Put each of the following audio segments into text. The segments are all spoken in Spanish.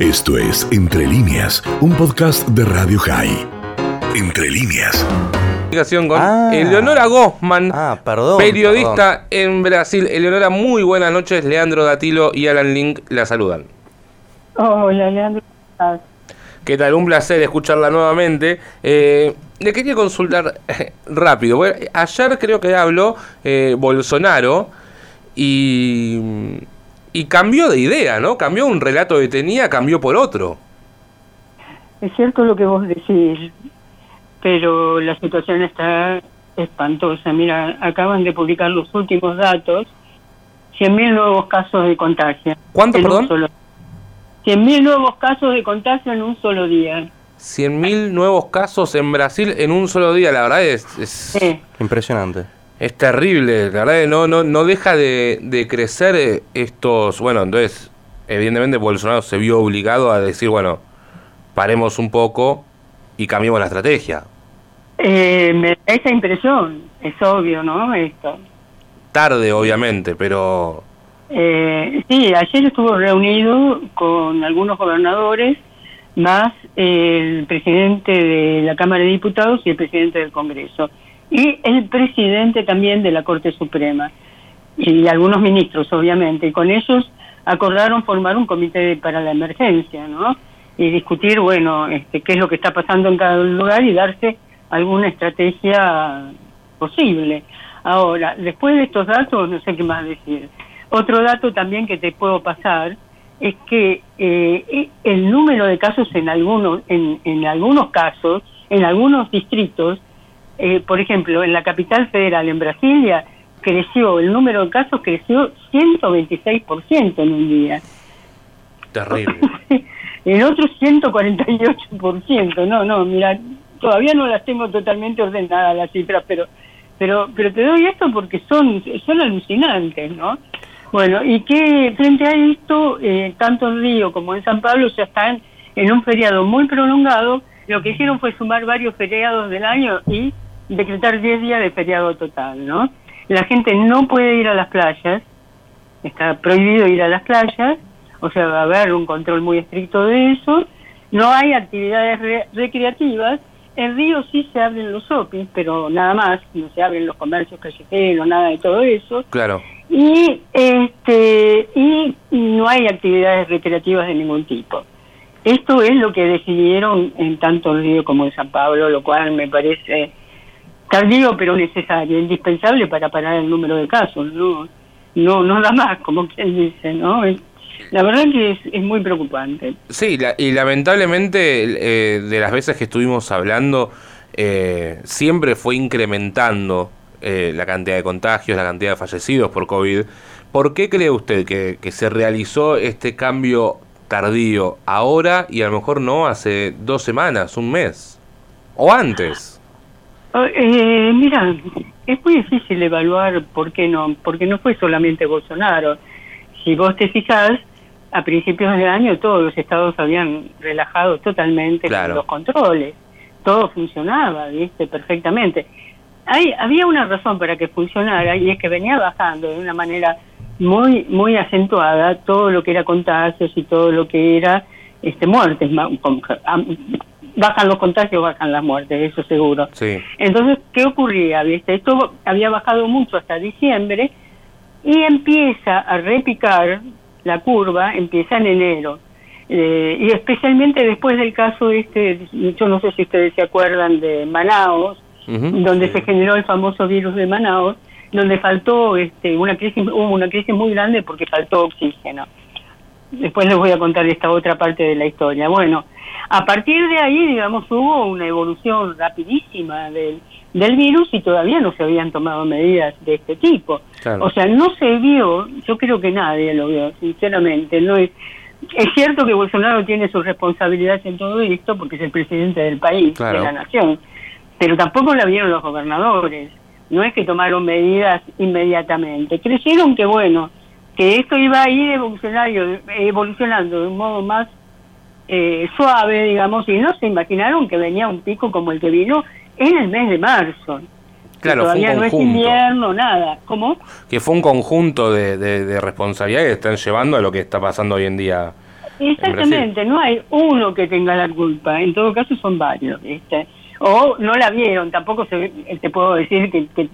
Esto es Entre líneas, un podcast de Radio High. Entre líneas. Comunicación con Ah. Eleonora Goffman, Ah, perdón. periodista en Brasil. Eleonora, muy buenas noches. Leandro Datilo y Alan Link la saludan. Hola, Leandro. ¿Qué tal? Un placer escucharla nuevamente. Eh, le quería consultar rápido. Bueno, ayer creo que habló eh, Bolsonaro y, y cambió de idea, ¿no? Cambió un relato que tenía, cambió por otro. Es cierto lo que vos decís, pero la situación está espantosa. Mira, acaban de publicar los últimos datos. 100.000 nuevos casos de contagio. ¿Cuánto, perdón? solo- 100.000 nuevos casos de contagio en un solo día. 100.000 nuevos casos en Brasil en un solo día. La verdad es, es, Sí. Impresionante. Es terrible. La verdad que no, no, no deja de, de crecer eh, estos... Bueno, entonces, evidentemente Bolsonaro se vio obligado a decir, bueno, paremos un poco y cambiemos la estrategia. Eh, me da esa impresión, es obvio, ¿no? Esto. Tarde, obviamente, pero... Eh, sí, ayer estuvo reunido con algunos gobernadores, más el presidente de la Cámara de Diputados y el presidente del Congreso. Y el presidente también de la Corte Suprema. Y algunos ministros, obviamente. Y con ellos acordaron formar un comité para la emergencia, ¿no? Y discutir, bueno, este, qué es lo que está pasando en cada lugar y darse alguna estrategia posible. Ahora, después de estos datos, no sé qué más decir. Otro dato también que te puedo pasar es que eh, el número de casos en algunos, en, en algunos casos, en algunos distritos, eh, por ejemplo, en la capital federal, en Brasilia, creció, el número de casos creció 126% en un día. Terrible. en otros 148%. No, no, mira, todavía no las tengo totalmente ordenadas las cifras, pero pero pero te doy esto porque son son alucinantes, ¿no? Bueno, y que frente a esto, eh, tanto en Río como en San Pablo ya están en un feriado muy prolongado. Lo que hicieron fue sumar varios feriados del año y decretar 10 días de feriado total, ¿no? La gente no puede ir a las playas, está prohibido ir a las playas, o sea, va a haber un control muy estricto de eso. No hay actividades re- recreativas. En Río sí se abren los shoppings, pero nada más, no se abren los comercios callejeros, nada de todo eso. Claro. Y este y no hay actividades recreativas de ningún tipo. Esto es lo que decidieron en tanto Río como en San Pablo, lo cual me parece tardío pero necesario, indispensable para parar el número de casos, no no no da más, como quien dice, ¿no? La verdad que es, es muy preocupante. Sí, la- y lamentablemente eh, de las veces que estuvimos hablando, eh, siempre fue incrementando eh, la cantidad de contagios, la cantidad de fallecidos por COVID. ¿Por qué cree usted que se realizó este cambio tardío ahora y a lo mejor no hace dos semanas, un mes? ¿O antes? Ah, Eh, mira, es muy difícil evaluar por qué no, porque no fue solamente Bolsonaro. Si vos te fijás, a principios de año todos los estados habían relajado totalmente Claro. los controles. Todo funcionaba, viste, perfectamente. Hay, había una razón para que funcionara y es que venía bajando de una manera muy muy acentuada todo lo que era contagios y todo lo que era este muertes. Bajan los contagios, bajan las muertes, eso seguro. Sí. Entonces, ¿qué ocurría? ¿Viste? Esto había bajado mucho hasta diciembre y empieza a repicar la curva, empieza en enero. Eh, y especialmente después del caso este, yo no sé si ustedes se acuerdan de Manaos, donde se generó el famoso virus de Manaos, donde faltó este, una crisis, hubo una crisis muy grande porque faltó oxígeno. Después les voy a contar esta otra parte de la historia. Bueno, a partir de ahí, digamos, hubo una evolución rapidísima del, del virus y todavía no se habían tomado medidas de este tipo. Claro. O sea, no se vio, yo creo que nadie lo vio, sinceramente. No es, es cierto que Bolsonaro tiene sus responsabilidades en todo esto porque es el presidente del país, Claro. de la nación, pero tampoco la vieron los gobernadores. No es que tomaron medidas inmediatamente. Creyeron que, bueno, que esto iba a ir evolucionario- evolucionando de un modo más eh, suave, digamos, y no se imaginaron que venía un pico como el que vino en el mes de marzo. Claro, fue todavía un no es conjunto. invierno, nada. ¿Cómo? Que fue un conjunto de, de, de responsabilidades que están llevando a lo que está pasando hoy en día Exactamente, no hay uno que tenga la culpa, en todo caso son varios, ¿viste? O no la vieron, tampoco se, te puedo decir que,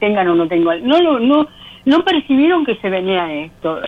tengan o no tengan. No, no, no, no percibieron que se venía esto.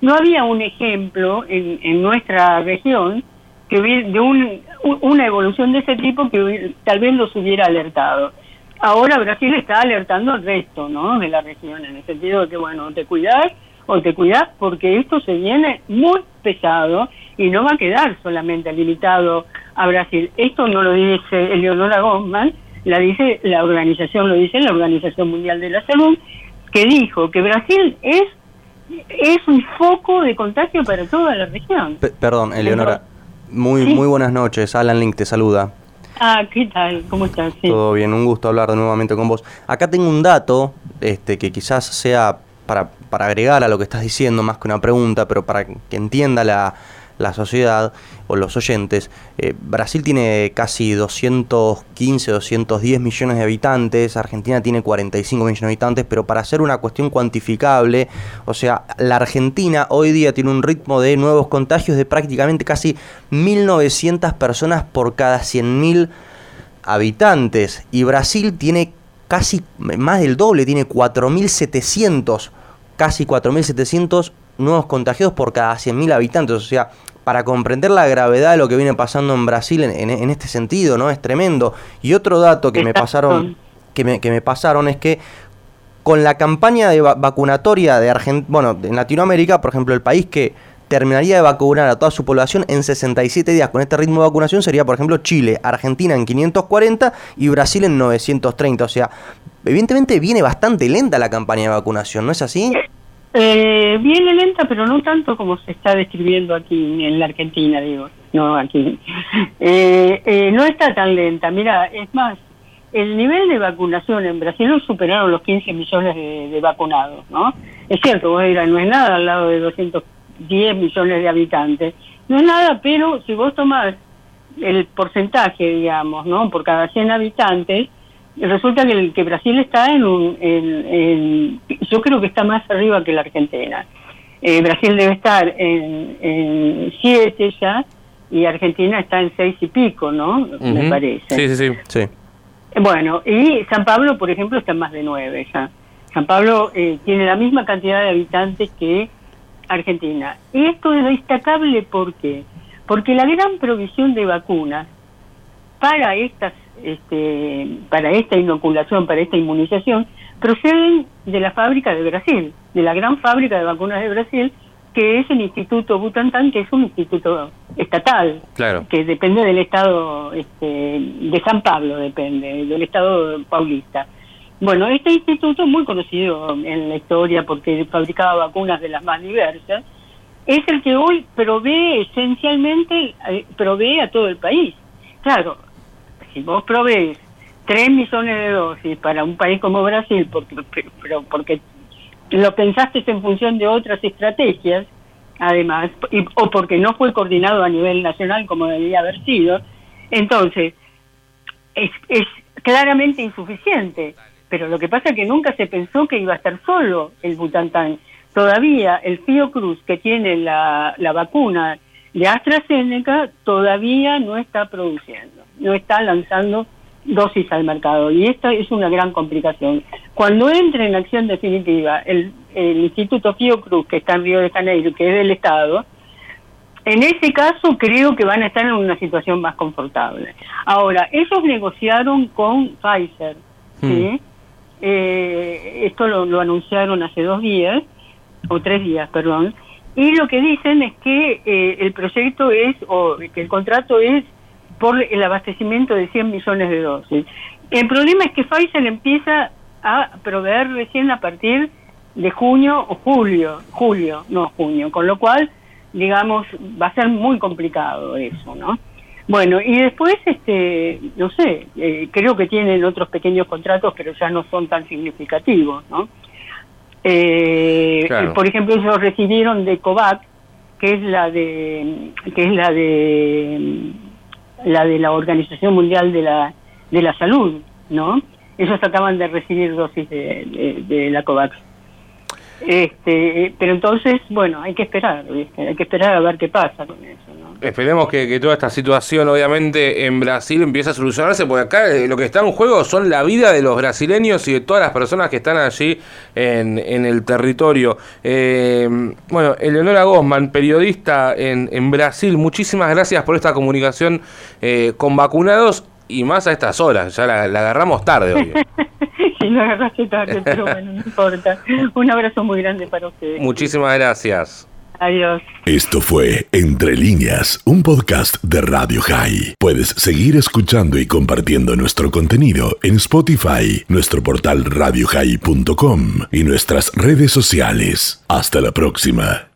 No había un ejemplo en, en nuestra región que hubiera, de un, una evolución de ese tipo que tal vez los hubiera alertado. Ahora Brasil está alertando al resto, ¿no? De la región, en el sentido de que, bueno, te cuidas o te cuidas porque esto se viene muy pesado y no va a quedar solamente limitado a Brasil. Esto no lo dice Eleonora Goldman, la dice la organización, lo dice la Organización Mundial de la Salud, que dijo que Brasil es es un foco de contagio para toda la región. perdón, Eleonora. Muy muy buenas noches. Alan Link te saluda. Ah, ¿qué tal? ¿Cómo estás? Todo bien, un gusto hablar nuevamente con vos. Acá tengo un dato este, que quizás sea para, para agregar a lo que estás diciendo, más que una pregunta, pero para que entienda la, la sociedad o los oyentes. Eh, Brasil tiene casi 215, 210 millones de habitantes, Argentina tiene 45 millones de habitantes, pero para hacer una cuestión cuantificable, o sea, la Argentina hoy día tiene un ritmo de nuevos contagios de prácticamente casi 1.900 personas por cada 100.000 habitantes y Brasil tiene casi más del doble, tiene 4.700, casi 4.700 nuevos contagiados por cada 100.000 habitantes. O sea, para comprender la gravedad de lo que viene pasando en Brasil en, este sentido, ¿no? Es tremendo. Y otro dato que me pasaron, que me, que me pasaron es que con la campaña de vacunatoria de Argentina, bueno, en Latinoamérica, por ejemplo, el país que terminaría de vacunar a toda su población en 67 días con este ritmo de vacunación sería, por ejemplo, Chile, Argentina en 540 y Brasil en 930. O sea, evidentemente viene bastante lenta la campaña de vacunación, ¿no es así? Eh, viene lenta, pero no tanto como se está describiendo aquí en la Argentina, digo. No, aquí. Eh, eh, no está tan lenta. Mira, es más, el nivel de vacunación en Brasil superaron los 15 millones de, vacunados, ¿no? Es cierto, vos dirás, no es nada al lado de 210 millones de habitantes. No es nada, pero si vos tomás el porcentaje, digamos, ¿no? Por cada 100 habitantes, resulta que, el, que Brasil está en un, yo creo que está más arriba que la Argentina. Eh, Brasil debe estar en, siete ya y Argentina está en seis y pico, ¿no? Me parece. Sí, sí, sí, Bueno, y San Pablo, por ejemplo, está en más de nueve ya. San Pablo eh, tiene la misma cantidad de habitantes que Argentina. Y esto es destacable ¿por qué? Porque la gran provisión de vacunas para estas este, para esta inoculación, para esta inmunización, proceden de la fábrica de Brasil, de la gran fábrica de vacunas de Brasil, que es el Instituto Butantan, que es un instituto estatal, claro. que depende del Estado este, de San Pablo, depende, del Estado paulista. Bueno, este instituto, muy conocido en la historia porque fabricaba vacunas de las más diversas, es el que hoy provee esencialmente, eh, provee a todo el país. Claro, si vos provees 3 millones de dosis para un país como Brasil, porque, pero porque lo pensaste en función de otras estrategias, además, o porque no fue coordinado a nivel nacional como debería haber sido, entonces es, es claramente insuficiente. Pero lo que pasa es que nunca se pensó que iba a estar solo el Butantan. Todavía el Fiocruz, que tiene la, la vacuna de AstraZeneca, todavía no está produciendo no está lanzando dosis al mercado y esta es una gran complicación. Cuando entre en acción definitiva el, Instituto Fiocruz, que está en Río de Janeiro, que es del Estado, en ese caso creo que van a estar en una situación más confortable. Ahora, ellos negociaron con Pfizer, ¿sí? Hmm. Eh, esto lo, anunciaron hace dos días, o tres días, perdón, y lo que dicen es que eh, el proyecto es, o que el contrato es por el abastecimiento de 100 millones de dosis. El problema es que Pfizer empieza a proveer recién a partir de junio o julio, julio, no junio, con lo cual, digamos, va a ser muy complicado eso, ¿no? Bueno, y después, este, no sé, eh, creo que tienen otros pequeños contratos, pero ya no son tan significativos, ¿no? Eh, Por ejemplo, ellos recibieron de COVAX, que es la de, que es la de la de la Organización Mundial de la, de la Salud, ¿no? Ellos acaban de recibir dosis de, de, la COVAX. Este, pero entonces, bueno, hay que esperar, hay que esperar a ver qué pasa con eso. Esperemos que, toda esta situación, obviamente, en Brasil empiece a solucionarse, porque acá eh, lo que está en juego son la vida de los brasileños y de todas las personas que están allí en, el territorio. Eh, bueno, Eleonora Gosman, periodista en, en, Brasil, muchísimas gracias por esta comunicación eh, con vacunados y más a estas horas, ya la, agarramos tarde hoy. agarraste tarde, pero bueno, no importa. Un abrazo muy grande para ustedes. Muchísimas gracias. Adiós. Esto fue Entre líneas, un podcast de Radio High. Puedes seguir escuchando y compartiendo nuestro contenido en Spotify, nuestro portal radiohigh.com y nuestras redes sociales. Hasta la próxima.